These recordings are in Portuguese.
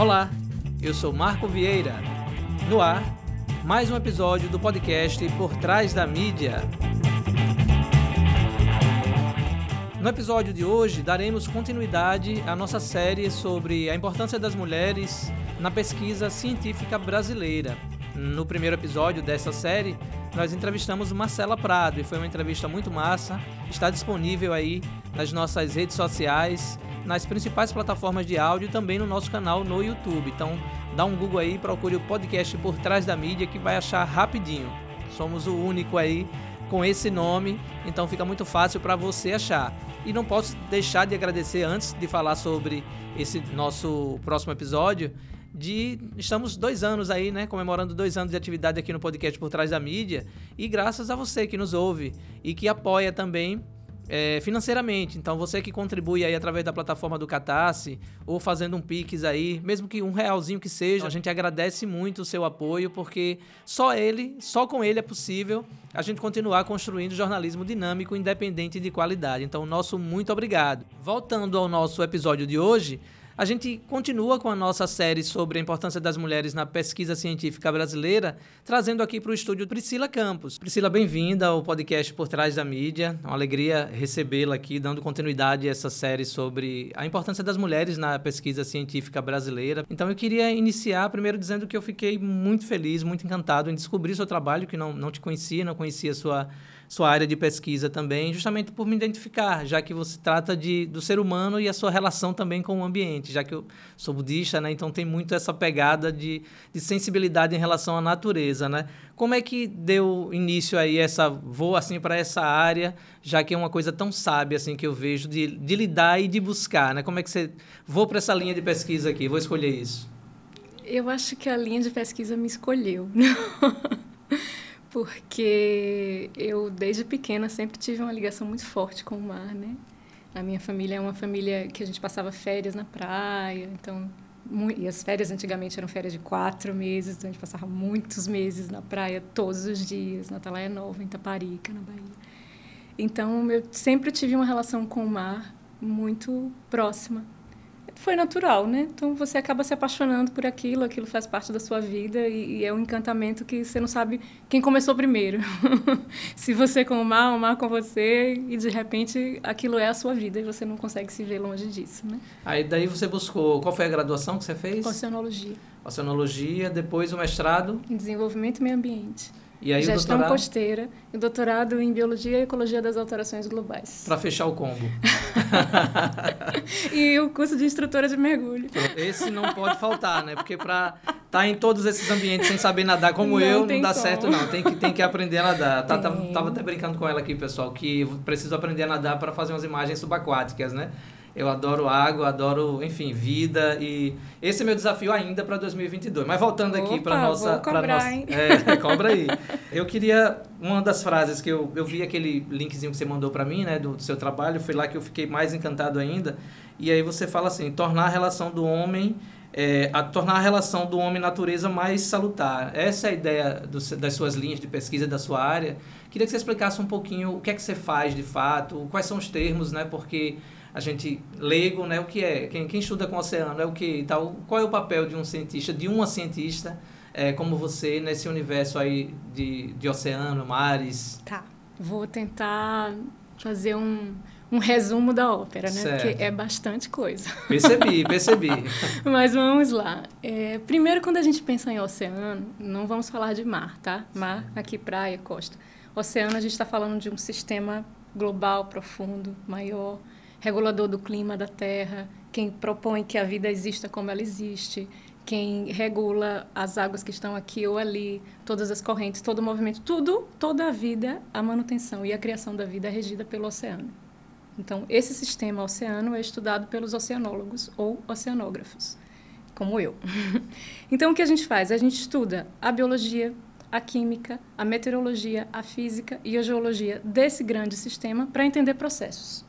Olá, eu sou Marco Vieira. No ar, mais um episódio do podcast Por Trás da Mídia. No episódio de hoje, daremos continuidade à nossa série sobre a importância das mulheres na pesquisa científica brasileira. No primeiro episódio dessa série, nós entrevistamos Marcela Prado e foi uma entrevista muito massa. Está disponível aí nas nossas redes sociais nas principais plataformas de áudio e também no nosso canal no YouTube. Então, dá um Google aí, procure o podcast Por Trás da Mídia que vai achar rapidinho. Somos o único aí com esse nome, então fica muito fácil para você achar. E não posso deixar de agradecer antes de falar sobre esse nosso próximo episódio. De estamos dois anos aí, né? Comemorando dois anos de atividade aqui no podcast Por Trás da Mídia. E graças a você que nos ouve e que apoia também é, financeiramente. Então, você que contribui aí através da plataforma do Catarse ou fazendo um Pix aí, mesmo que um realzinho que seja, a gente agradece muito o seu apoio, porque só ele, só com ele é possível a gente continuar construindo jornalismo dinâmico, independente de qualidade. Então, nosso muito obrigado. Voltando ao nosso episódio de hoje, a gente continua com a nossa série sobre a importância das mulheres na pesquisa científica brasileira, trazendo aqui para o estúdio Priscila Campos. Priscila, bem-vinda ao podcast Por Trás da Mídia. É uma alegria recebê-la aqui, dando continuidade a essa série sobre a importância das mulheres na pesquisa científica brasileira. Então, eu queria iniciar primeiro dizendo que eu fiquei muito feliz, muito encantado em descobrir seu trabalho, que não, não te conhecia, não conhecia sua sua área de pesquisa também, justamente por me identificar, já que você trata de, do ser humano e a sua relação também com o ambiente, já que eu sou budista, né? Então tem muito essa pegada de, de sensibilidade em relação à natureza, né? Como é que deu início aí essa vou assim para essa área, já que é uma coisa tão sábia assim que eu vejo de, de lidar e de buscar, né? Como é que você vou para essa linha de pesquisa aqui, vou escolher isso? Eu acho que a linha de pesquisa me escolheu. porque eu desde pequena sempre tive uma ligação muito forte com o mar, né? A minha família é uma família que a gente passava férias na praia, então e as férias antigamente eram férias de quatro meses, então a gente passava muitos meses na praia todos os dias, na Atalaia Nova, em Taparica, na Bahia. Então eu sempre tive uma relação com o mar muito próxima foi natural, né? Então você acaba se apaixonando por aquilo, aquilo faz parte da sua vida e, e é um encantamento que você não sabe quem começou primeiro. se você com o mar, o mar com você e de repente aquilo é a sua vida e você não consegue se ver longe disso, né? Aí daí você buscou, qual foi a graduação que você fez? Oceanologia. Oceanologia, depois o mestrado? Em desenvolvimento e meio ambiente. E aí Gestão doutorado? costeira e doutorado em Biologia e Ecologia das Alterações Globais. Para fechar o combo. e o curso de instrutora de mergulho. Esse não pode faltar, né? Porque para estar tá em todos esses ambientes sem saber nadar como não eu, não dá como. certo não. Tem que, tem que aprender a nadar. Tá, tá, tava até brincando com ela aqui, pessoal, que preciso aprender a nadar para fazer umas imagens subaquáticas, né? Eu adoro água, adoro, enfim, vida e esse é meu desafio ainda para 2022. Mas voltando aqui para nossa, para nossa, hein? é, cobra aí. Eu queria uma das frases que eu, eu vi aquele linkzinho que você mandou para mim, né, do, do seu trabalho, foi lá que eu fiquei mais encantado ainda. E aí você fala assim, tornar a relação do homem é, a tornar a relação do homem-natureza mais salutar. Essa é a ideia do, das suas linhas de pesquisa, da sua área. Queria que você explicasse um pouquinho o que é que você faz de fato, quais são os termos, né? Porque a gente leigo, né? O que é? Quem, quem estuda com o oceano é o que? Tal, qual é o papel de um cientista, de uma cientista é, como você nesse universo aí de, de oceano, mares? Tá. Vou tentar fazer um, um resumo da ópera, né? Certo. Porque é bastante coisa. Percebi, percebi. Mas vamos lá. É, primeiro, quando a gente pensa em oceano, não vamos falar de mar, tá? Mar, aqui praia, costa. Oceano, a gente está falando de um sistema global, profundo, maior, regulador do clima da Terra, quem propõe que a vida exista como ela existe, quem regula as águas que estão aqui ou ali, todas as correntes, todo o movimento, tudo, toda a vida, a manutenção e a criação da vida é regida pelo oceano. Então, esse sistema oceano é estudado pelos oceanólogos ou oceanógrafos, como eu. então, o que a gente faz? A gente estuda a biologia, a química, a meteorologia, a física e a geologia desse grande sistema para entender processos.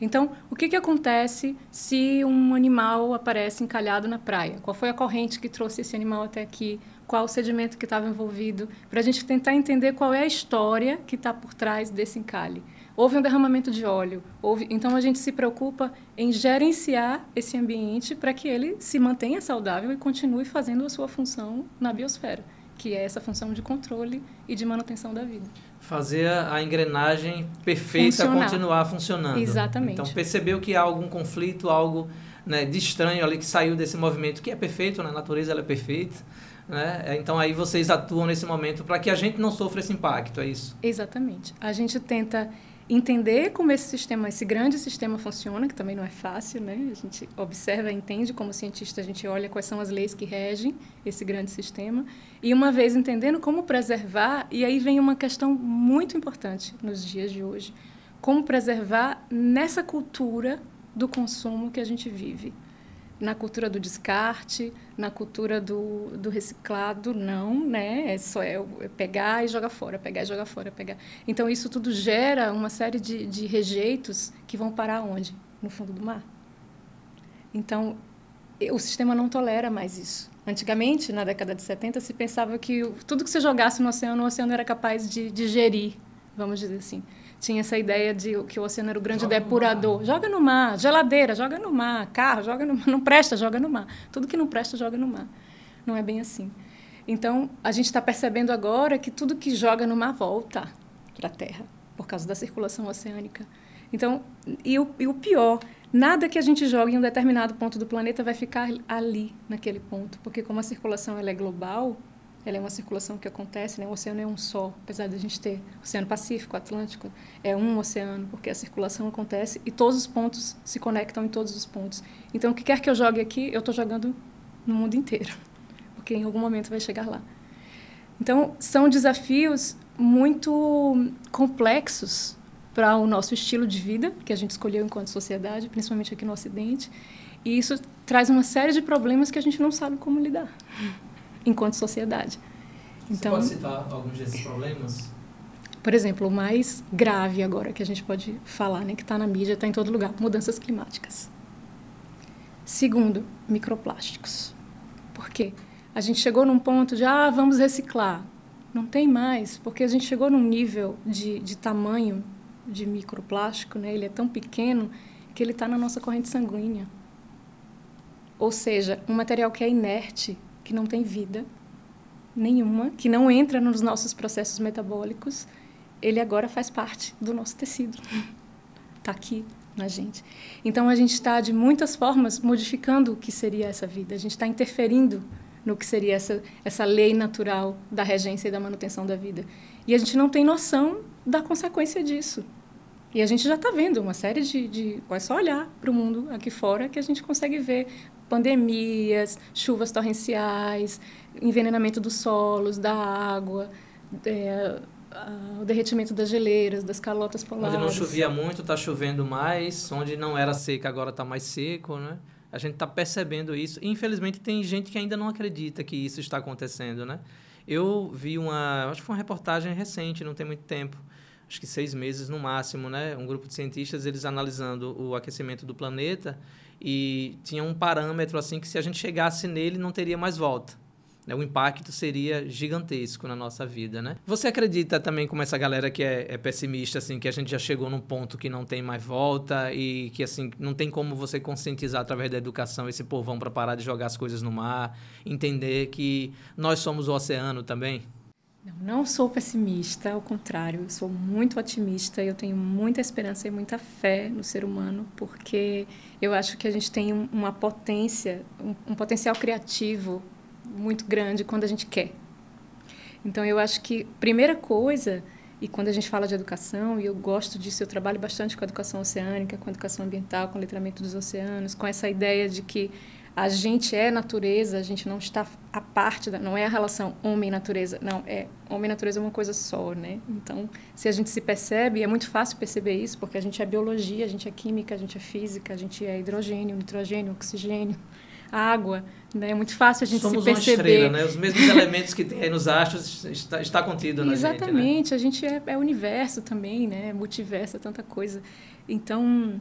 Então, o que, que acontece se um animal aparece encalhado na praia? Qual foi a corrente que trouxe esse animal até aqui? Qual o sedimento que estava envolvido? Para a gente tentar entender qual é a história que está por trás desse encalhe. houve um derramamento de óleo. Houve, então a gente se preocupa em gerenciar esse ambiente para que ele se mantenha saudável e continue fazendo a sua função na biosfera, que é essa função de controle e de manutenção da vida. Fazer a engrenagem perfeita Funcionar. continuar funcionando. Exatamente. Então percebeu que há algum conflito, algo né, de estranho ali que saiu desse movimento que é perfeito, na natureza ela é perfeita. Né? É, então aí vocês atuam nesse momento para que a gente não sofra esse impacto, é isso? Exatamente. A gente tenta entender como esse sistema, esse grande sistema funciona, que também não é fácil, né? A gente observa, entende como cientista, a gente olha quais são as leis que regem esse grande sistema. E uma vez entendendo como preservar, e aí vem uma questão muito importante nos dias de hoje, como preservar nessa cultura do consumo que a gente vive. Na cultura do descarte, na cultura do, do reciclado, não, né? É só é, é pegar e jogar fora, pegar e jogar fora, pegar. Então, isso tudo gera uma série de, de rejeitos que vão parar onde? No fundo do mar. Então, o sistema não tolera mais isso. Antigamente, na década de 70, se pensava que tudo que você jogasse no oceano, o oceano era capaz de digerir, vamos dizer assim tinha essa ideia de que o oceano era o grande joga depurador. No joga no mar, geladeira, joga no mar, carro, joga no mar, não presta, joga no mar. Tudo que não presta, joga no mar. Não é bem assim. Então, a gente está percebendo agora que tudo que joga no mar volta para a Terra, por causa da circulação oceânica. Então, e o, e o pior, nada que a gente joga em um determinado ponto do planeta vai ficar ali, naquele ponto, porque como a circulação ela é global, ela é uma circulação que acontece, né? O oceano é um só, apesar de a gente ter Oceano Pacífico, Atlântico, é um oceano, porque a circulação acontece e todos os pontos se conectam em todos os pontos. Então, o que quer que eu jogue aqui, eu estou jogando no mundo inteiro, porque em algum momento vai chegar lá. Então, são desafios muito complexos para o nosso estilo de vida, que a gente escolheu enquanto sociedade, principalmente aqui no Ocidente, e isso traz uma série de problemas que a gente não sabe como lidar enquanto sociedade. Então, Você pode citar alguns desses problemas? Por exemplo, o mais grave agora que a gente pode falar, né, que está na mídia, está em todo lugar, mudanças climáticas. Segundo, microplásticos. Por quê? A gente chegou num ponto de, ah, vamos reciclar. Não tem mais, porque a gente chegou num nível de, de tamanho de microplástico, né? ele é tão pequeno que ele está na nossa corrente sanguínea. Ou seja, um material que é inerte, que não tem vida nenhuma, que não entra nos nossos processos metabólicos, ele agora faz parte do nosso tecido. Está aqui na gente. Então a gente está de muitas formas modificando o que seria essa vida. A gente está interferindo no que seria essa essa lei natural da regência e da manutenção da vida. E a gente não tem noção da consequência disso. E a gente já está vendo uma série de, de. É só olhar para o mundo aqui fora que a gente consegue ver pandemias, chuvas torrenciais, envenenamento dos solos, da água, é, o derretimento das geleiras, das calotas polares. Onde não chovia muito, está chovendo mais. Onde não era seca, agora está mais seco, né? A gente está percebendo isso. Infelizmente, tem gente que ainda não acredita que isso está acontecendo, né? Eu vi uma, acho que foi uma reportagem recente, não tem muito tempo, acho que seis meses no máximo, né? Um grupo de cientistas, eles analisando o aquecimento do planeta e tinha um parâmetro assim que se a gente chegasse nele não teria mais volta. Né? O impacto seria gigantesco na nossa vida, né? Você acredita também como essa galera que é, é, pessimista, assim, que a gente já chegou num ponto que não tem mais volta e que, assim, não tem como você conscientizar através da educação esse povão para parar de jogar as coisas no mar, entender que nós somos o oceano também? Não, sou pessimista, ao contrário, sou muito otimista. Eu tenho muita esperança e muita fé no ser humano, porque eu acho que a gente tem uma potência, um, um potencial criativo muito grande quando a gente quer. Então, eu acho que, primeira coisa, e quando a gente fala de educação, e eu gosto disso, eu trabalho bastante com a educação oceânica, com a educação ambiental, com o letramento dos oceanos, com essa ideia de que a gente é natureza, a gente não está a parte da, não é a relação homem-natureza, não, é homem-natureza é uma coisa só, né? Então, se a gente se percebe, é muito fácil perceber isso, porque a gente é biologia, a gente é química, a gente é física, a gente é hidrogênio, nitrogênio, oxigênio, água, né? É muito fácil a gente Somos se perceber. Somos uma estrela, né? Os mesmos elementos que tem aí nos astros está, está contido na Exatamente, gente, né? a gente é, é universo também, né? Multiverso, é tanta coisa. Então,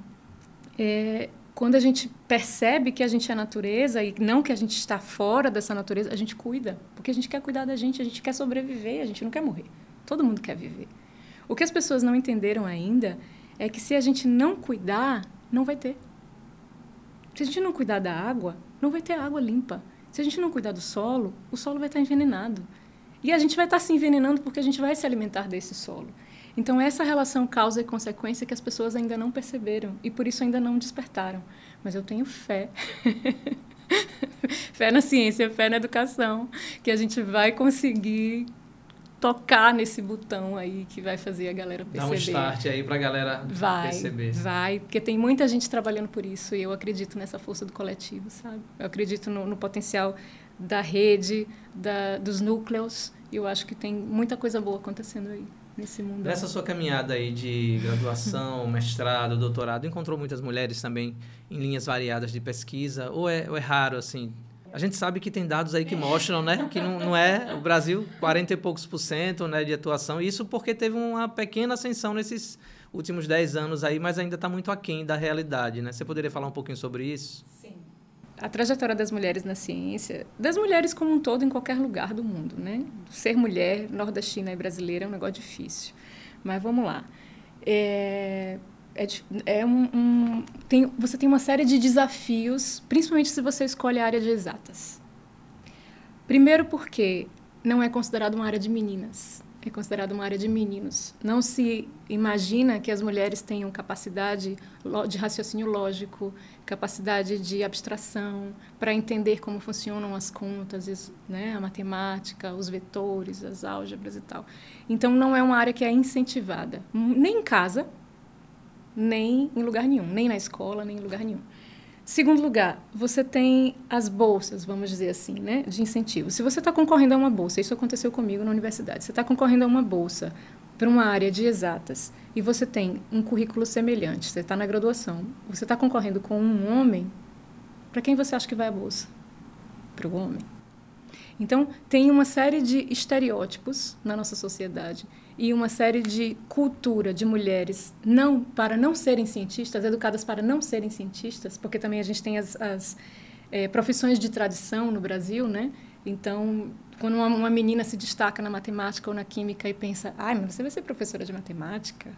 é, quando a gente percebe que a gente é natureza e não que a gente está fora dessa natureza, a gente cuida. Porque a gente quer cuidar da gente, a gente quer sobreviver, a gente não quer morrer. Todo mundo quer viver. O que as pessoas não entenderam ainda é que se a gente não cuidar, não vai ter. Se a gente não cuidar da água, não vai ter água limpa. Se a gente não cuidar do solo, o solo vai estar envenenado. E a gente vai estar se envenenando porque a gente vai se alimentar desse solo. Então, essa relação causa e consequência que as pessoas ainda não perceberam e por isso ainda não despertaram. Mas eu tenho fé. fé na ciência, fé na educação, que a gente vai conseguir tocar nesse botão aí que vai fazer a galera perceber. Dá um start aí para a galera vai, perceber. Vai, porque tem muita gente trabalhando por isso e eu acredito nessa força do coletivo, sabe? Eu acredito no, no potencial da rede, da, dos núcleos e eu acho que tem muita coisa boa acontecendo aí nesse mundo. Nessa sua caminhada aí de graduação, mestrado, doutorado, encontrou muitas mulheres também em linhas variadas de pesquisa ou é, ou é raro assim? A gente sabe que tem dados aí que mostram, né, que não, não é o Brasil 40 e poucos por cento, né, de atuação. Isso porque teve uma pequena ascensão nesses últimos 10 anos aí, mas ainda está muito aquém da realidade, né? Você poderia falar um pouquinho sobre isso? A trajetória das mulheres na ciência, das mulheres como um todo em qualquer lugar do mundo, né? Ser mulher nordestina e brasileira é um negócio difícil. Mas vamos lá. É, é, é um, um, tem, você tem uma série de desafios, principalmente se você escolhe a área de exatas. Primeiro porque não é considerado uma área de meninas, é considerado uma área de meninos. Não se imagina que as mulheres tenham capacidade de raciocínio lógico, capacidade de abstração, para entender como funcionam as contas, né, a matemática, os vetores, as álgebras e tal. Então, não é uma área que é incentivada, nem em casa, nem em lugar nenhum, nem na escola, nem em lugar nenhum. Segundo lugar, você tem as bolsas, vamos dizer assim, né, de incentivo. Se você está concorrendo a uma bolsa, isso aconteceu comigo na universidade, você está concorrendo a uma bolsa para uma área de exatas e você tem um currículo semelhante, você está na graduação, você está concorrendo com um homem, para quem você acha que vai a bolsa? Para o homem. Então, tem uma série de estereótipos na nossa sociedade e uma série de cultura de mulheres não para não serem cientistas, educadas para não serem cientistas, porque também a gente tem as, as é, profissões de tradição no Brasil, né? Então, quando uma, uma, menina se destaca na matemática ou na química e pensa, ai, mas você vai ser professora de matemática?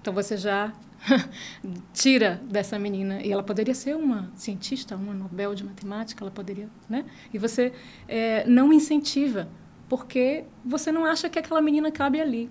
Então você já tira dessa menina e ela poderia ser uma cientista, uma Nobel de matemática, ela poderia, né? E você é, não incentiva porque você não acha que aquela menina cabe ali.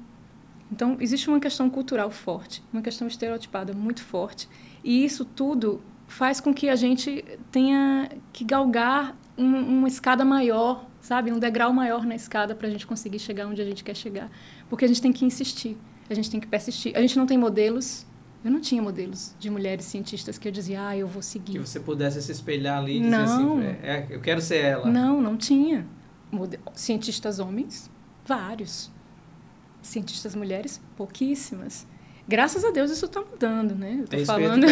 Então, existe uma questão cultural forte, uma questão estereotipada muito forte, e isso tudo faz com que a gente tenha que galgar um, uma escada maior, sabe? Um degrau maior na escada para a gente conseguir chegar onde a gente quer chegar. Porque a gente tem que insistir, a gente tem que persistir. A gente não tem modelos. Eu não tinha modelos de mulheres cientistas que eu dizia, ah, eu vou seguir. Que você pudesse se espelhar ali e dizer assim, não. assim, é, eu quero ser ela. Não, não tinha. Cientistas homens, vários cientistas mulheres, pouquíssimas. Graças a Deus isso está mudando, né? Eu tô é falando. né?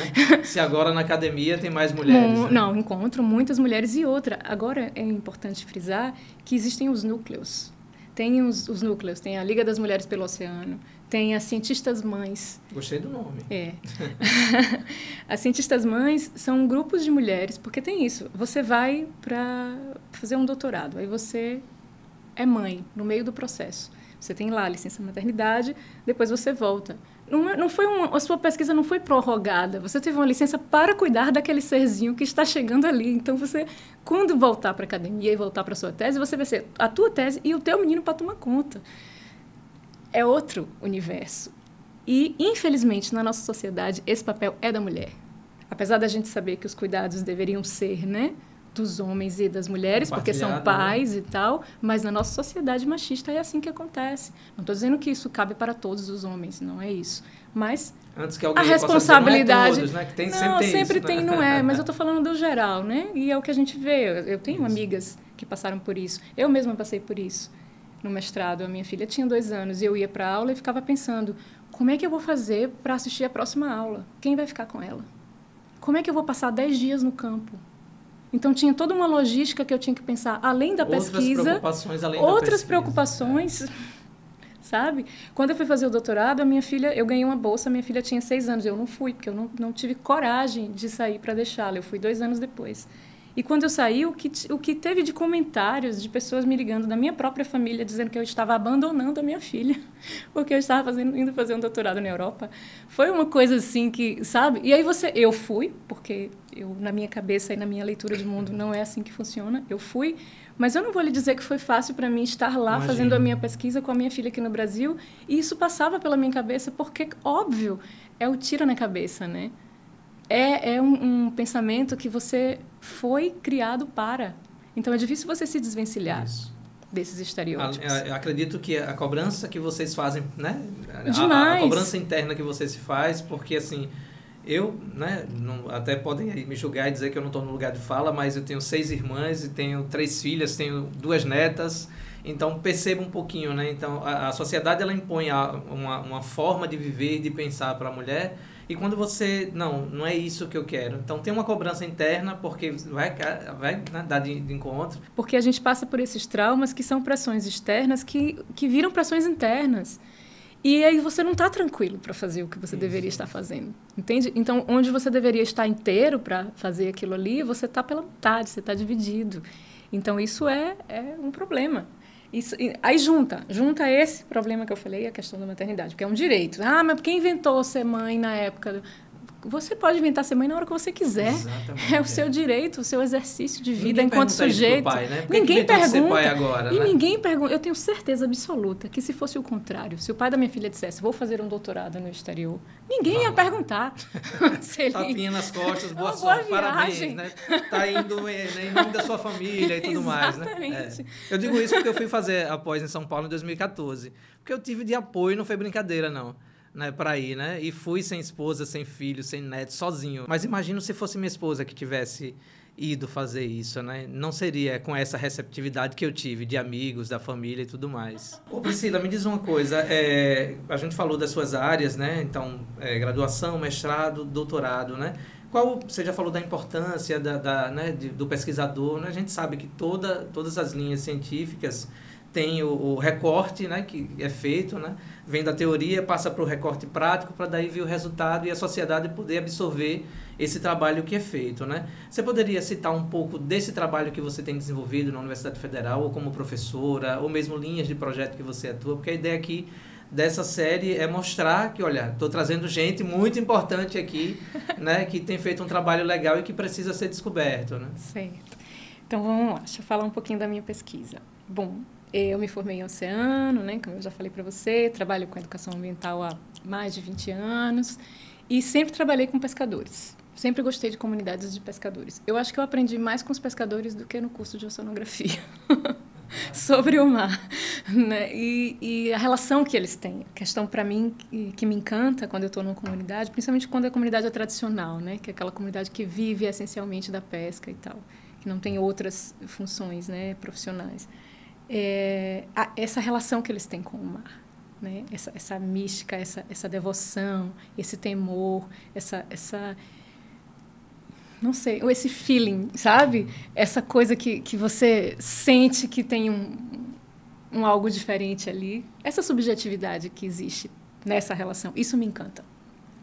Se agora na academia tem mais mulheres. né? Não, encontro muitas mulheres e outra. Agora é importante frisar que existem os núcleos. Tem os, os núcleos, tem a Liga das Mulheres pelo Oceano, tem as cientistas mães. Gostei do nome. É. as cientistas mães são grupos de mulheres, porque tem isso. Você vai para fazer um doutorado, aí você é mãe no meio do processo. Você tem lá a licença maternidade, depois você volta. Não, é, não foi uma, a sua pesquisa não foi prorrogada. Você teve uma licença para cuidar daquele serzinho que está chegando ali. Então você, quando voltar para a academia e voltar para a sua tese, você vai ser a tua tese e o teu menino para tomar conta. É outro universo. E infelizmente na nossa sociedade esse papel é da mulher. Apesar da gente saber que os cuidados deveriam ser, né? Dos homens e das mulheres, porque são né? pais né? e tal, mas na nossa sociedade machista é assim que acontece. Não estou dizendo que isso cabe para todos os homens, não é isso. Mas Antes que a responsabilidade dizer, não é todos, né? que tem, não, sempre tem, sempre isso, tem né? não é, mas eu estou falando do geral, né? E é o que a gente vê. Eu tenho isso. amigas que passaram por isso. Eu mesma passei por isso no mestrado. A minha filha tinha dois anos e eu ia para aula e ficava pensando como é que eu vou fazer para assistir a próxima aula? Quem vai ficar com ela? Como é que eu vou passar dez dias no campo? Então tinha toda uma logística que eu tinha que pensar além da outras pesquisa, preocupações além outras da preocupações, é. sabe? Quando eu fui fazer o doutorado, a minha filha, eu ganhei uma bolsa, minha filha tinha seis anos, eu não fui porque eu não, não tive coragem de sair para deixá-la. Eu fui dois anos depois. E quando eu saí, o que, o que teve de comentários de pessoas me ligando da minha própria família dizendo que eu estava abandonando a minha filha, porque eu estava fazendo, indo fazer um doutorado na Europa, foi uma coisa assim que, sabe? E aí você, eu fui, porque eu na minha cabeça e na minha leitura de mundo não é assim que funciona. Eu fui, mas eu não vou lhe dizer que foi fácil para mim estar lá Imagina. fazendo a minha pesquisa com a minha filha aqui no Brasil, e isso passava pela minha cabeça porque óbvio, é o tira na cabeça, né? É, é um, um, pensamento que você foi criado para. Então é difícil você se desvencilhar. Isso. Desses estereótipos. Eu acredito que a cobrança que vocês fazem, né? Demais. A, a cobrança interna que você se faz, porque assim, eu, né, não, até podem me julgar e dizer que eu não estou no lugar de fala, mas eu tenho seis irmãs e tenho três filhas, tenho duas netas, então perceba um pouquinho, né? Então a, a sociedade ela impõe a, uma, uma forma de viver, de pensar para a mulher e quando você, não, não é isso que eu quero. Então tem uma cobrança interna, porque vai, vai né, dar de, de, encontro. Porque a gente passa por esses traumas que são pressões externas que, que viram pressões internas. E aí você não está tranquilo para fazer o que você isso. deveria estar fazendo, entende? Então, onde você deveria estar inteiro para fazer aquilo ali, você está pela metade, você está dividido. Então, isso é, é um problema. Isso, aí junta, junta esse problema que eu falei, a questão da maternidade, porque é um direito. Ah, mas quem inventou ser mãe na época? Você pode inventar ser mãe na hora que você quiser. Exatamente, é o seu direito, o seu exercício de vida ninguém enquanto sujeito. Pai, né? Ninguém pergunta. agora, e né? ninguém pergunta. Eu tenho certeza absoluta que se fosse o contrário, se o pai da minha filha dissesse, vou fazer um doutorado no exterior, ninguém ia perguntar. Tapinha nas costas, boa Uma sorte, boa parabéns, né? Tá indo em nome da sua família e tudo mais, né? É. Eu digo isso porque eu fui fazer a pós em São Paulo em 2014. Porque eu tive de apoio, não foi brincadeira, não né, para ir, né? E fui sem esposa, sem filho, sem neto, sozinho. Mas imagino se fosse minha esposa que tivesse ido fazer isso, né? Não seria com essa receptividade que eu tive de amigos, da família e tudo mais. Ô Priscila, me diz uma coisa. É, a gente falou das suas áreas, né? Então, é, graduação, mestrado, doutorado, né? Qual, você já falou da importância da, da né, de, do pesquisador, né? A gente sabe que toda, todas as linhas científicas têm o, o recorte, né? Que é feito, né? vem da teoria, passa para o recorte prático, para daí vir o resultado e a sociedade poder absorver esse trabalho que é feito, né? Você poderia citar um pouco desse trabalho que você tem desenvolvido na Universidade Federal, ou como professora, ou mesmo linhas de projeto que você atua? Porque a ideia aqui dessa série é mostrar que, olha, estou trazendo gente muito importante aqui, né, que tem feito um trabalho legal e que precisa ser descoberto, né? Certo. Então, vamos lá, deixa eu falar um pouquinho da minha pesquisa. Bom, eu me formei em oceano, né, como eu já falei para você, trabalho com educação ambiental há mais de 20 anos e sempre trabalhei com pescadores. Sempre gostei de comunidades de pescadores. Eu acho que eu aprendi mais com os pescadores do que no curso de oceanografia. sobre o mar, né? E, e, a relação que eles têm. A questão para mim que, que, me encanta quando eu estou numa comunidade, principalmente quando a comunidade é tradicional, né? Que é aquela comunidade que vive essencialmente da pesca e tal, que não tem outras funções, né? Profissionais é, a, essa relação que eles têm com o mar. Né? Essa, essa mística, essa, essa devoção, esse temor, essa, essa não sei, ou esse feeling, sabe? Essa coisa que, que você sente que tem um, um algo diferente ali. Essa subjetividade que existe nessa relação, isso me encanta.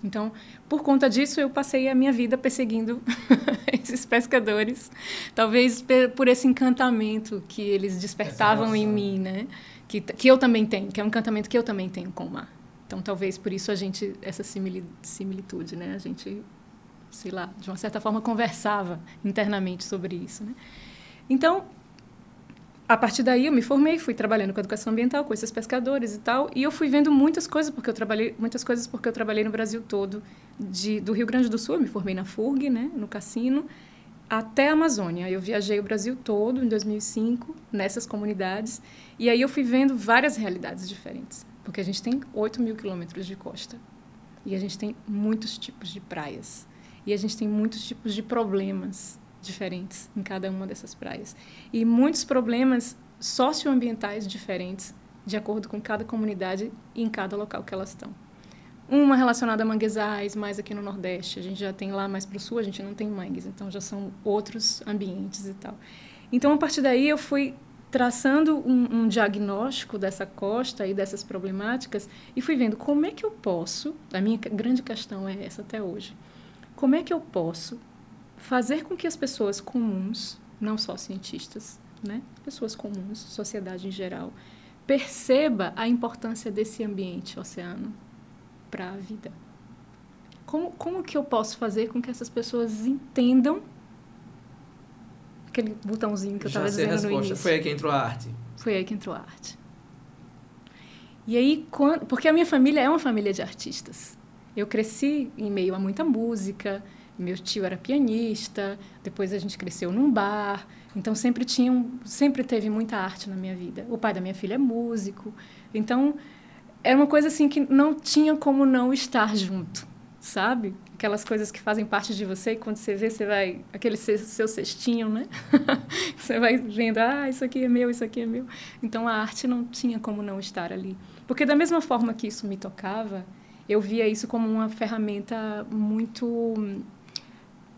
Então, por conta disso, eu passei a minha vida perseguindo esses pescadores, talvez por esse encantamento que eles despertavam em mim, né? Que, que eu também tenho, que é um encantamento que eu também tenho com o mar. Então, talvez por isso a gente essa similitude, né? A gente, sei lá, de uma certa forma conversava internamente sobre isso, né? Então, a partir daí eu me formei, fui trabalhando com educação ambiental, com esses pescadores e tal, e eu fui vendo muitas coisas porque eu trabalhei, muitas coisas porque eu trabalhei no Brasil todo, de, do Rio Grande do Sul, eu me formei na FURG, né, no cassino, até a Amazônia. Eu viajei o Brasil todo em 2005 nessas comunidades e aí eu fui vendo várias realidades diferentes, porque a gente tem 8 mil quilômetros de costa e a gente tem muitos tipos de praias e a gente tem muitos tipos de problemas diferentes em cada uma dessas praias. E muitos problemas socioambientais diferentes, de acordo com cada comunidade e em cada local que elas estão. Uma relacionada a manguezais, mais aqui no Nordeste. A gente já tem lá mais para o Sul, a gente não tem mangues, então já são outros ambientes e tal. Então, a partir daí, eu fui traçando um, um diagnóstico dessa costa e dessas problemáticas e fui vendo como é que eu posso, a minha grande questão é essa até hoje, como é que eu posso fazer com que as pessoas comuns, não só cientistas, né, pessoas comuns, sociedade em geral, perceba a importância desse ambiente oceano para a vida. Como, como que eu posso fazer com que essas pessoas entendam aquele botãozinho que eu estava dizendo resposta. no início? Foi aí que entrou a arte. Foi aí que entrou a arte. E aí, quando, porque a minha família é uma família de artistas. Eu cresci em meio a muita música, meu tio era pianista, depois a gente cresceu num bar, então sempre tinha, sempre teve muita arte na minha vida. O pai da minha filha é músico, então era uma coisa assim que não tinha como não estar junto, sabe? Aquelas coisas que fazem parte de você e quando você vê, você vai aquele seu cestinho, né? você vai vendo, ah, isso aqui é meu, isso aqui é meu. Então a arte não tinha como não estar ali. Porque da mesma forma que isso me tocava, eu via isso como uma ferramenta muito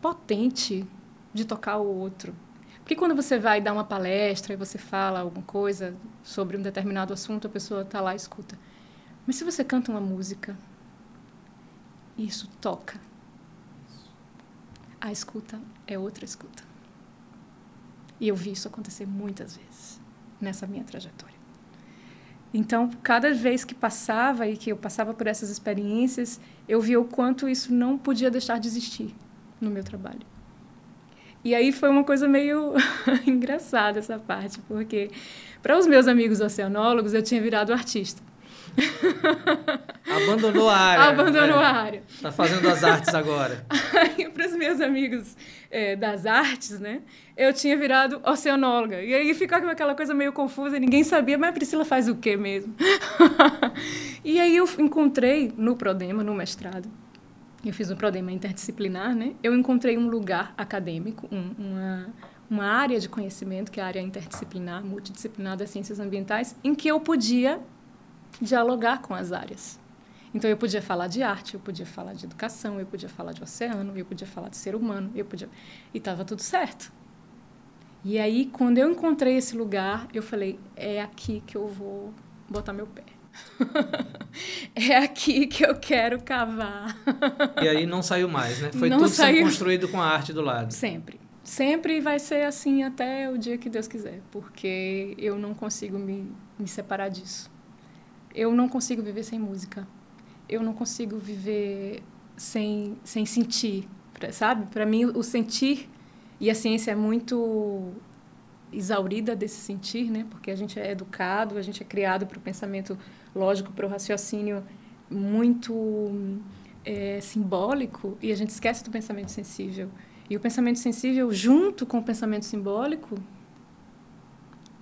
potente de tocar o outro. Porque quando você vai dar uma palestra e você fala alguma coisa sobre um determinado assunto, a pessoa está lá e escuta. Mas se você canta uma música, isso toca. A escuta é outra escuta. E eu vi isso acontecer muitas vezes nessa minha trajetória. Então, cada vez que passava e que eu passava por essas experiências, eu via o quanto isso não podia deixar de existir no meu trabalho. E aí foi uma coisa meio engraçada essa parte, porque para os meus amigos oceanólogos eu tinha virado artista. Abandonou a área. Abandonou é. a área. Está fazendo as artes agora. Aí, para os meus amigos é, das artes, né? Eu tinha virado oceanóloga. E aí ficava aquela coisa meio confusa, ninguém sabia, mas a Priscila faz o quê mesmo? e aí eu encontrei no Prodema, no mestrado, eu fiz um Prodema interdisciplinar, né? Eu encontrei um lugar acadêmico, um, uma, uma área de conhecimento, que é a área interdisciplinar, multidisciplinar das ciências ambientais, em que eu podia dialogar com as áreas. Então eu podia falar de arte, eu podia falar de educação, eu podia falar de oceano, eu podia falar de ser humano, eu podia e estava tudo certo. E aí quando eu encontrei esse lugar, eu falei é aqui que eu vou botar meu pé. é aqui que eu quero cavar. e aí não saiu mais, né? Foi não tudo saiu... sendo construído com a arte do lado. Sempre. Sempre vai ser assim até o dia que Deus quiser, porque eu não consigo me, me separar disso. Eu não consigo viver sem música. Eu não consigo viver sem, sem sentir, sabe? Para mim, o sentir e a ciência é muito exaurida desse sentir, né? Porque a gente é educado, a gente é criado para o pensamento lógico, para o raciocínio muito é, simbólico e a gente esquece do pensamento sensível. E o pensamento sensível, junto com o pensamento simbólico,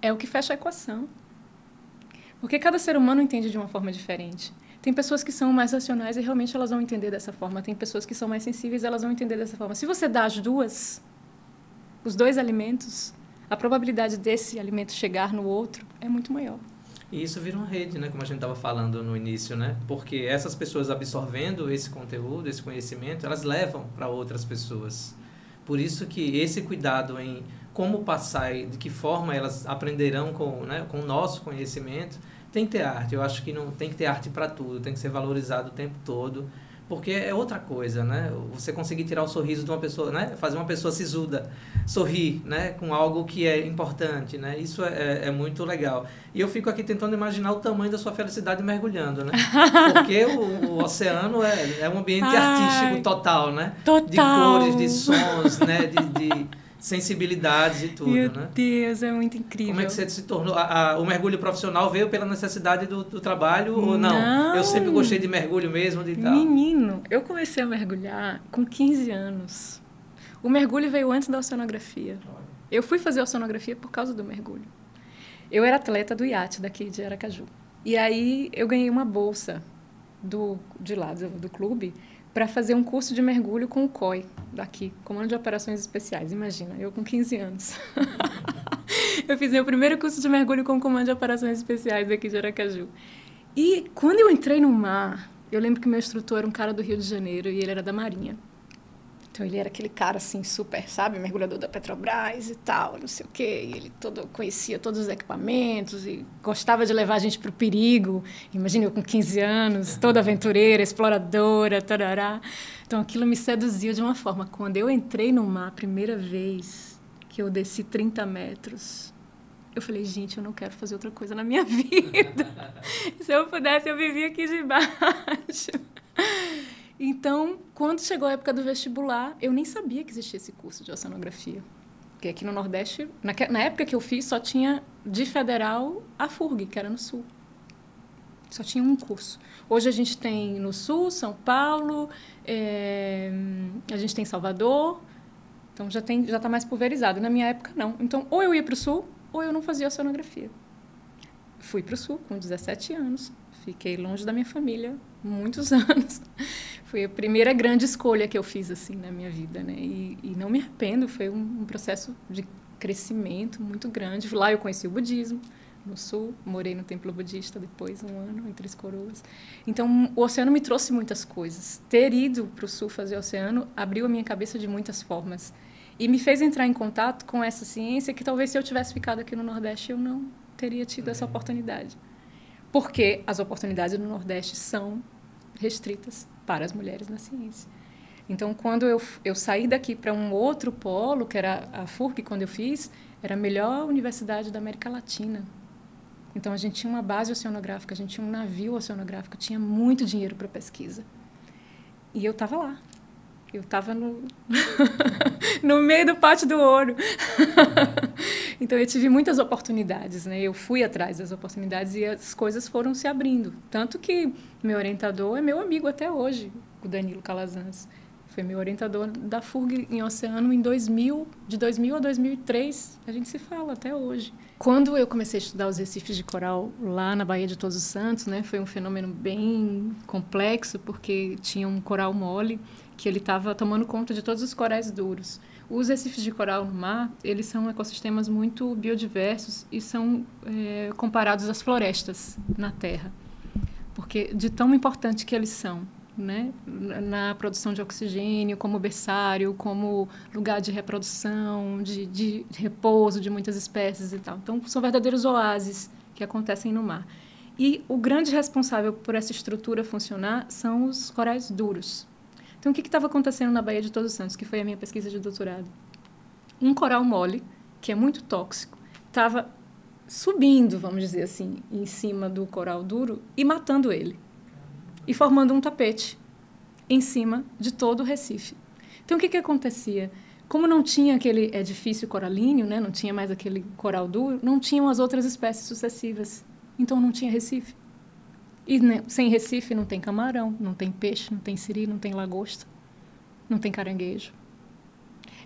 é o que fecha a equação. Porque cada ser humano entende de uma forma diferente. Tem pessoas que são mais racionais e realmente elas vão entender dessa forma. Tem pessoas que são mais sensíveis e elas vão entender dessa forma. Se você dá as duas, os dois alimentos, a probabilidade desse alimento chegar no outro é muito maior. E isso vira uma rede, né? Como a gente estava falando no início, né? Porque essas pessoas absorvendo esse conteúdo, esse conhecimento, elas levam para outras pessoas. Por isso que esse cuidado em como passar e de que forma elas aprenderão com, né, com o nosso conhecimento, tem que ter arte. Eu acho que não tem que ter arte para tudo, tem que ser valorizado o tempo todo, porque é outra coisa, né? Você conseguir tirar o sorriso de uma pessoa, né? Fazer uma pessoa sisuda sorrir, né? Com algo que é importante, né? Isso é, é, é muito legal. E eu fico aqui tentando imaginar o tamanho da sua felicidade mergulhando, né? Porque o, o oceano é, é um ambiente Ai, artístico total, né? Total. De cores, de sons, né? de, de sensibilidades e tudo, Meu né? Deus, é muito incrível. Como é que você se tornou? A, a, o mergulho profissional veio pela necessidade do, do trabalho ou não? não? Eu sempre gostei de mergulho mesmo, de tal. Menino, eu comecei a mergulhar com 15 anos. O mergulho veio antes da oceanografia. Eu fui fazer oceanografia por causa do mergulho. Eu era atleta do iate daqui de Aracaju. E aí eu ganhei uma bolsa do de lá do, do clube para fazer um curso de mergulho com o COI, daqui, Comando de Operações Especiais. Imagina, eu com 15 anos. eu fiz meu primeiro curso de mergulho com o Comando de Operações Especiais daqui de Aracaju. E quando eu entrei no mar, eu lembro que meu instrutor era um cara do Rio de Janeiro e ele era da Marinha. Então ele era aquele cara assim super, sabe, mergulhador da Petrobras e tal, não sei o quê. E ele todo conhecia todos os equipamentos e gostava de levar a gente para o perigo. Imagina eu com 15 anos, toda aventureira, exploradora, tarará. Então aquilo me seduziu de uma forma. Quando eu entrei no mar a primeira vez, que eu desci 30 metros, eu falei, gente, eu não quero fazer outra coisa na minha vida. Se eu pudesse, eu vivia aqui de baixo. Então, quando chegou a época do vestibular, eu nem sabia que existia esse curso de oceanografia. Porque aqui no Nordeste, na, época que eu fiz, só tinha de federal a FURG, que era no Sul. Só tinha um curso. Hoje a gente tem no Sul, São Paulo, é, a gente tem Salvador, então já tem já está mais pulverizado. Na minha época não. Então ou eu ia para o Sul ou eu não fazia oceanografia. Fui para o Sul com 17 anos, fiquei longe da minha família muitos anos. Foi a primeira grande escolha que eu fiz assim na minha vida, né? E, e não me arrependo, foi um, um, processo de crescimento muito grande. Lá eu conheci o budismo no sul, morei no templo budista depois um ano em Três Coroas. Então o oceano me trouxe muitas coisas. Ter ido para o sul fazer oceano abriu a minha cabeça de muitas formas e me fez entrar em contato com essa ciência que talvez se eu tivesse ficado aqui no Nordeste eu não teria tido essa oportunidade porque as oportunidades no Nordeste são restritas para as mulheres na ciência. Então, quando eu, eu saí daqui para um outro polo, que era a FURC, quando eu fiz, era a melhor universidade da América Latina. Então, a gente tinha uma base oceanográfica, a gente tinha um navio oceanográfico, tinha muito dinheiro para pesquisa. E eu estava lá, eu estava no, no meio do pátio do ouro. então eu tive muitas oportunidades, né? Eu fui atrás das oportunidades e as coisas foram se abrindo. Tanto que meu orientador é meu amigo até hoje, o Danilo Calazans. Foi meu orientador da FURG em Oceano em 2000, de 2000 a 2003. A gente se fala até hoje. Quando eu comecei a estudar os recifes de coral lá na Baía de Todos os Santos, né, foi um fenômeno bem complexo, porque tinha um coral mole que ele estava tomando conta de todos os corais duros. Os recifes de coral no mar, eles são ecossistemas muito biodiversos e são é, comparados às florestas na Terra, porque de tão importante que eles são, né? na produção de oxigênio, como berçário, como lugar de reprodução, de, de repouso de muitas espécies e tal. Então, são verdadeiros oásis que acontecem no mar. E o grande responsável por essa estrutura funcionar são os corais duros, então, o que estava acontecendo na Baía de Todos os Santos, que foi a minha pesquisa de doutorado? Um coral mole, que é muito tóxico, estava subindo, vamos dizer assim, em cima do coral duro e matando ele. E formando um tapete em cima de todo o Recife. Então, o que, que acontecia? Como não tinha aquele edifício coralíneo, né, não tinha mais aquele coral duro, não tinham as outras espécies sucessivas. Então, não tinha Recife. E né, sem Recife não tem camarão, não tem peixe, não tem siri, não tem lagosta, não tem caranguejo.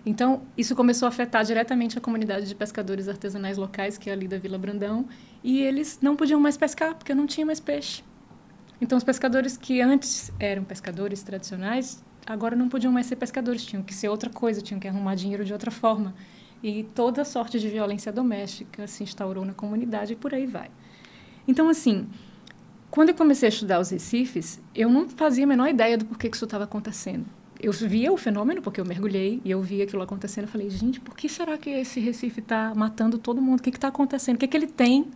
Então, isso começou a afetar diretamente a comunidade de pescadores artesanais locais, que é ali da Vila Brandão, e eles não podiam mais pescar, porque não tinha mais peixe. Então, os pescadores que antes eram pescadores tradicionais, agora não podiam mais ser pescadores, tinham que ser outra coisa, tinham que arrumar dinheiro de outra forma. E toda sorte de violência doméstica se instaurou na comunidade e por aí vai. Então, assim, quando eu comecei a estudar os recifes, eu não fazia a menor ideia do porquê que isso estava acontecendo. Eu via o fenômeno, porque eu mergulhei e eu via aquilo acontecendo. Eu falei, gente, por que será que esse recife está matando todo mundo? O que está acontecendo? O que, é que ele tem?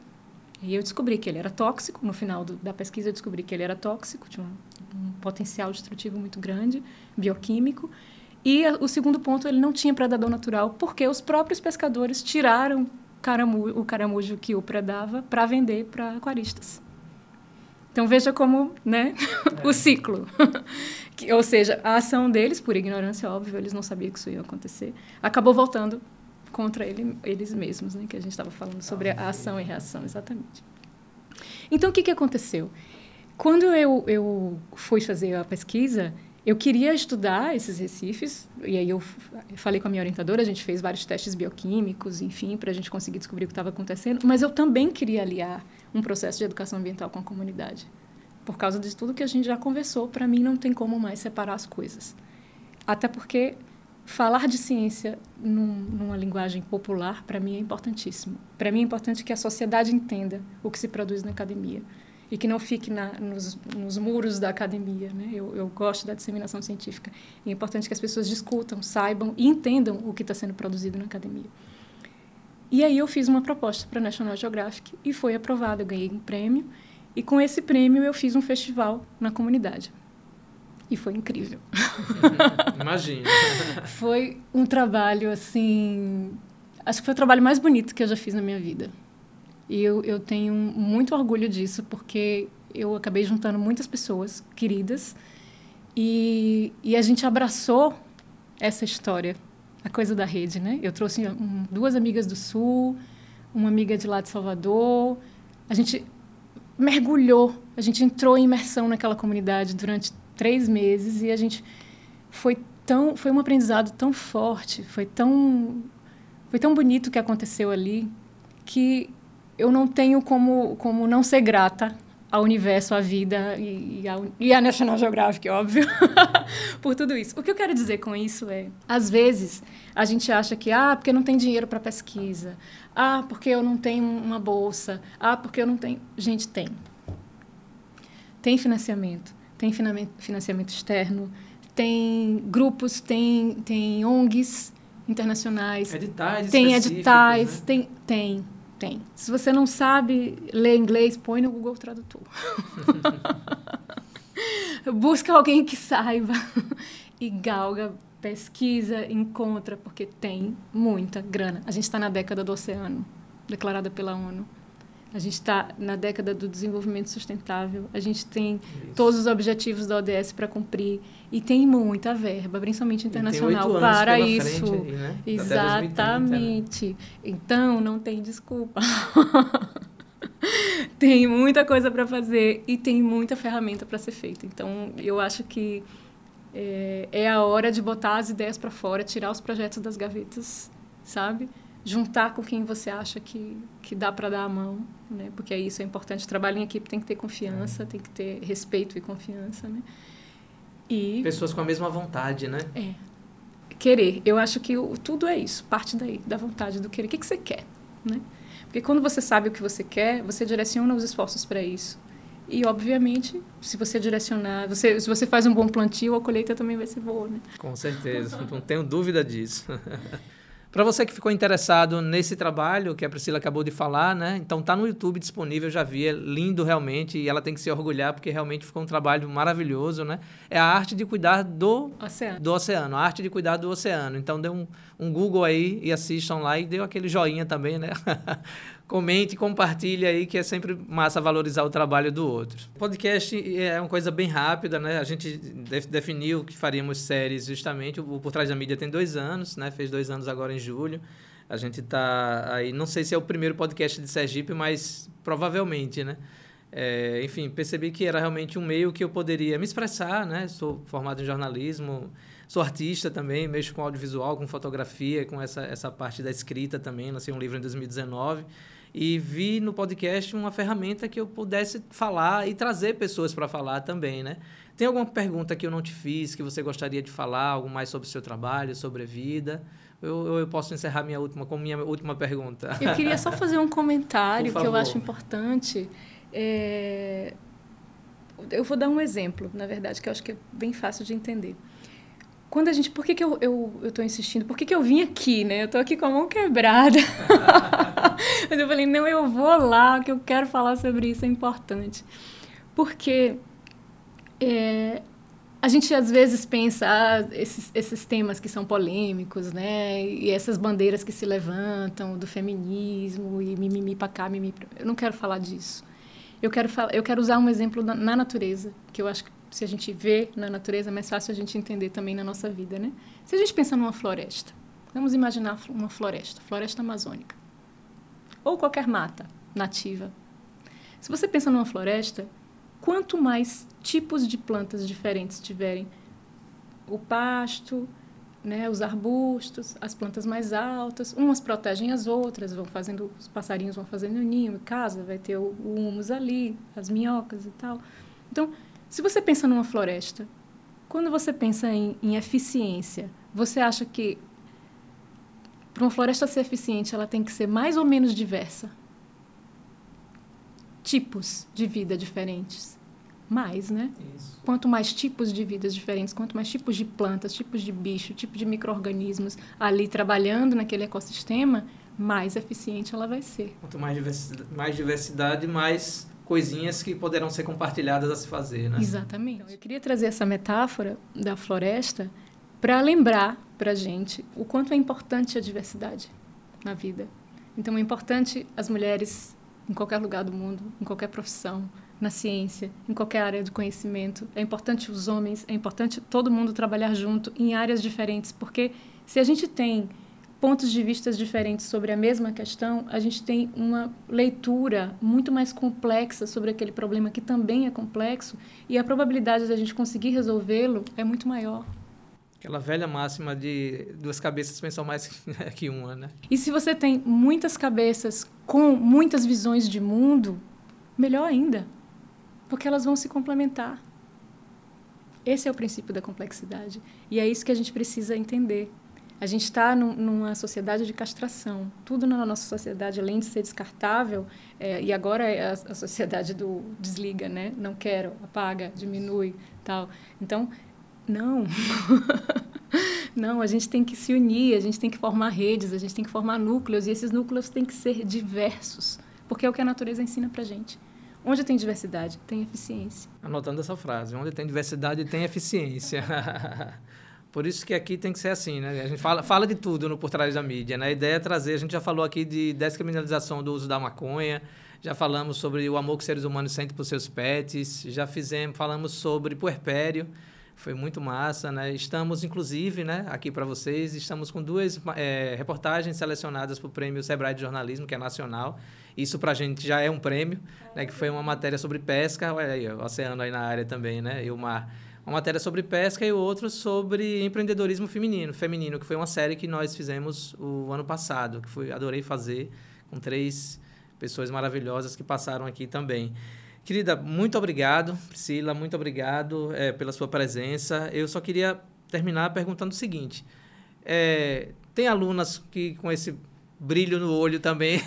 E eu descobri que ele era tóxico. No final do, da pesquisa, eu descobri que ele era tóxico, tinha um, um potencial destrutivo muito grande, bioquímico. E a, o segundo ponto, ele não tinha predador natural, porque os próprios pescadores tiraram caramu, o caramujo que o predava para vender para aquaristas. Então veja como, né, é. o ciclo. que, ou seja, a ação deles, por ignorância, óbvio, eles não sabiam que isso ia acontecer, acabou voltando contra ele, eles mesmos, né, que a gente estava falando sobre a ação e reação, exatamente. Então o que, que aconteceu? Quando eu, eu fui fazer a pesquisa, eu queria estudar esses recifes, e aí eu falei com a minha orientadora, a gente fez vários testes bioquímicos, enfim, para a gente conseguir descobrir o que estava acontecendo, mas eu também queria aliar um processo de educação ambiental com a comunidade. Por causa de tudo que a gente já conversou, para mim não tem como mais separar as coisas. Até porque falar de ciência num, numa linguagem popular, para mim, é importantíssimo. Para mim é importante que a sociedade entenda o que se produz na academia. e que não fique na, nos, nos, muros da academia. Né? Eu, eu, gosto da disseminação científica. É importante que as pessoas discutam, saibam e entendam o que está sendo produzido na academia. E aí eu fiz uma proposta para a National Geographic e foi aprovada. Eu ganhei um prêmio e com esse prêmio eu fiz um festival na comunidade. E foi incrível. Imagina. foi um trabalho assim, acho que foi o trabalho mais bonito que eu já fiz na minha vida. E eu, eu tenho muito orgulho disso, porque eu acabei juntando muitas pessoas queridas e, e a gente abraçou essa história, a coisa da rede, né? Eu trouxe um, duas amigas do Sul, uma amiga de lá de Salvador. A gente mergulhou, a gente entrou em imersão naquela comunidade durante três meses e a gente foi tão, foi um aprendizado tão forte, foi tão, foi tão bonito o que aconteceu ali que eu não tenho como, como não ser grata ao universo, à vida e, a, e a National Geographic, óbvio, por tudo isso. O que eu quero dizer com isso é, às vezes, a gente acha que, ah, porque não tem dinheiro para pesquisa, ah, porque eu não tenho uma bolsa, ah, porque eu não tenho... Gente, tem. Tem financiamento, tem financiamento externo, tem grupos, tem, tem ONGs internacionais. Editais Tem editais, né? tem, tem. Tem. Se você não sabe ler inglês, põe no Google Tradutor. Busca alguém que saiba e galga, pesquisa, encontra, porque tem muita grana. A gente está na década do oceano, declarada pela ONU. A gente está na década do desenvolvimento sustentável. A gente tem Isso. todos os objetivos da ODS para cumprir e tem muita verba, principalmente internacional, para isso. Né? Exatamente. 2030, né? Então não tem desculpa. tem muita coisa para fazer e tem muita ferramenta para ser feita. Então eu acho que é, é a hora de botar as ideias para fora, tirar os projetos das gavetas, sabe? Juntar com quem você acha que, que dá para dar a mão, né? Porque isso é importante. Trabalho em equipe tem que ter confiança, tem que ter respeito e confiança, né? E pessoas com a mesma vontade, né? É. Querer. Eu acho que o, tudo é isso, parte daí, da vontade do querer. O que, que você quer, né? Porque quando você sabe o que você quer, você direciona os esforços para isso. E, obviamente, se você direcionar, você, se você faz um bom plantio, a colheita também vai ser boa, né? Com certeza, não tenho dúvida disso. Para você que ficou interessado nesse trabalho que a Priscila acabou de falar, né? Então tá no YouTube disponível, já vi, é lindo realmente e ela tem que se orgulhar porque realmente ficou um trabalho maravilhoso, né? É a arte de cuidar do oceano, do oceano a arte de cuidar do oceano. Então dê um, um Google aí e assistam lá e dê aquele joinha também, né? comente, compartilhe aí, que é sempre massa valorizar o trabalho do outro. Podcast é uma coisa bem rápida, né? A gente definiu que faríamos séries justamente. O Por Trás da Mídia tem dois anos, né? Fez dois anos agora em julho. A gente está aí, não sei se é o primeiro podcast de Sergipe, mas provavelmente, né? É, enfim, percebi que era realmente um meio que eu poderia me expressar, né? Sou formado em jornalismo, sou artista também, mexo com audiovisual, com fotografia, com essa, essa parte da escrita também. Lancei um livro em 2019 e vi no podcast uma ferramenta que eu pudesse falar e trazer pessoas para falar também, né? Tem alguma pergunta que eu não te fiz, que você gostaria de falar, algo mais sobre o seu trabalho, sobre a vida? Eu, eu posso encerrar minha última com minha última pergunta. Eu queria só fazer um comentário que eu acho importante. É... Eu vou dar um exemplo, na verdade, que eu acho que é bem fácil de entender quando a gente. Por que, que eu, eu, eu tô insistindo? Por que, que eu vim aqui, né? Eu tô aqui com a mão quebrada. Mas eu falei, não, eu vou lá, que eu quero falar sobre isso, é importante. Porque é, a gente às vezes pensa ah, esses, esses temas que são polêmicos, né? E essas bandeiras que se levantam do feminismo e mimimi pra cá, mimimi pra... Eu não quero falar disso. Eu quero, falar, eu quero usar um exemplo na natureza, que eu acho que se a gente vê na natureza, é mais fácil a gente entender também na nossa vida, né? Se a gente pensa numa floresta, vamos imaginar uma floresta, floresta amazônica, ou qualquer mata nativa. Se você pensa numa floresta, quanto mais tipos de plantas diferentes tiverem, o pasto, né, os arbustos, as plantas mais altas, umas protegem as outras, vão fazendo, os passarinhos vão fazendo ninho, casa, vai ter o, o humus ali, as minhocas e tal. Então, se você pensa numa floresta, quando você pensa em, em eficiência, você acha que para uma floresta ser eficiente, ela tem que ser mais ou menos diversa? tipos de vida diferentes. Mais, né? Isso. Quanto mais tipos de vidas diferentes, quanto mais tipos de plantas, tipos de bicho, tipo de micro-organismos ali trabalhando naquele ecossistema, mais eficiente ela vai ser. Quanto mais diversidade, mais, diversidade, mais coisinhas que poderão ser compartilhadas a se fazer, né? Exatamente. Então, eu queria trazer essa metáfora da floresta para lembrar para gente o quanto é importante a diversidade na vida. Então, é importante as mulheres em qualquer lugar do mundo, em qualquer profissão, na ciência, em qualquer área do conhecimento. É importante os homens, é importante todo mundo trabalhar junto em áreas diferentes, porque se a gente tem pontos de vista diferentes sobre a mesma questão, a gente tem uma leitura muito mais complexa sobre aquele problema que também é complexo e a probabilidade de a gente conseguir resolvê-lo é muito maior. Aquela velha máxima de duas cabeças pensam mais que uma, né? E se você tem muitas cabeças com muitas visões de mundo, melhor ainda, porque elas vão se complementar. Esse é o princípio da complexidade. E é isso que a gente precisa entender. A gente está num, numa sociedade de castração. Tudo na nossa sociedade, além de ser descartável, é, e agora é a, a, sociedade do desliga, né? Não quero, apaga, diminui, tal. Então, não. não, a gente tem que se unir, a gente tem que formar redes, a gente tem que formar núcleos, e esses núcleos têm que ser diversos, porque é o que a natureza ensina para gente. Onde tem diversidade, tem eficiência. Anotando essa frase, onde tem diversidade, tem eficiência. Por isso que aqui tem que ser assim, né? A gente fala, fala de tudo no Por Trás da Mídia, né? A ideia é trazer, a gente já falou aqui de descriminalização do uso da maconha, já falamos sobre o amor que seres humanos sentem por seus pets, já fizemos, falamos sobre puerpério, foi muito massa, né? Estamos, inclusive, né, aqui para vocês, estamos com duas é, reportagens selecionadas para o Prêmio Sebrae de Jornalismo, que é nacional. Isso para a gente já é um prêmio, né? Que foi uma matéria sobre pesca, olha aí, o oceano aí na área também, né? E o mar uma matéria sobre pesca e o outro sobre empreendedorismo feminino, feminino, que foi uma série que nós fizemos o ano passado, que foi adorei fazer com três pessoas maravilhosas que passaram aqui também. Querida, muito obrigado, Priscila, muito obrigado é, pela sua presença. Eu só queria terminar perguntando o seguinte: é, tem alunas que com esse brilho no olho também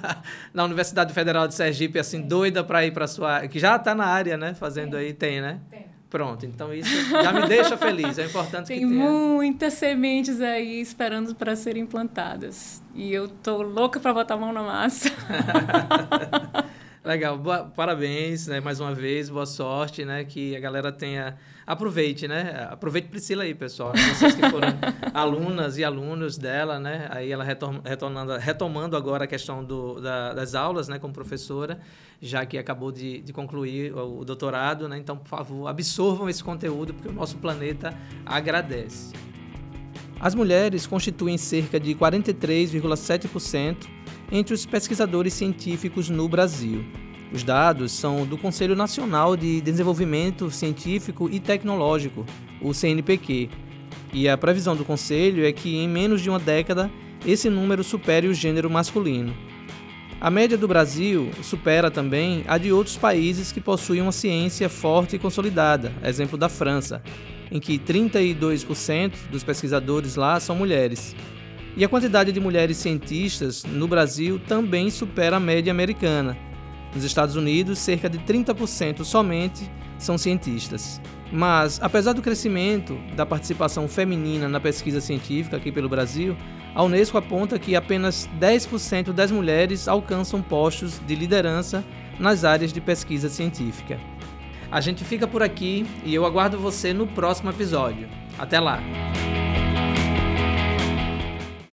na Universidade Federal de Sergipe, assim, doida para ir para sua, que já está na área, né, fazendo tem. aí, tem, né? Tem. Pronto, então isso já me deixa feliz. É importante Tem que tenha. muitas sementes aí esperando para serem plantadas. E eu tô louca para botar a mão na massa. Legal, boa, parabéns, né, mais uma vez, boa sorte, né, que a galera tenha, aproveite, né, aproveite Priscila aí, pessoal, vocês que foram alunas e alunos dela, né, aí ela retornando, retomando agora a questão do, da, das aulas, né, como professora, já que acabou de, de concluir o, o doutorado, né, então, por favor, absorvam esse conteúdo, porque o nosso planeta agradece. As mulheres constituem cerca de 43,7% entre os pesquisadores científicos no Brasil. Os dados são do Conselho Nacional de Desenvolvimento Científico e Tecnológico, o CNPq, e a previsão do Conselho é que em menos de uma década esse número supere o gênero masculino. A média do Brasil supera também a de outros países que possuem uma ciência forte e consolidada, exemplo da França, em que 32% dos pesquisadores lá são mulheres. E a quantidade de mulheres cientistas no Brasil também supera a média americana. Nos Estados Unidos, cerca de 30% somente são cientistas. Mas, apesar do crescimento da participação feminina na pesquisa científica aqui pelo Brasil, a Unesco aponta que apenas 10% das mulheres alcançam postos de liderança nas áreas de pesquisa científica. A gente fica por aqui e eu aguardo você no próximo episódio. Até lá!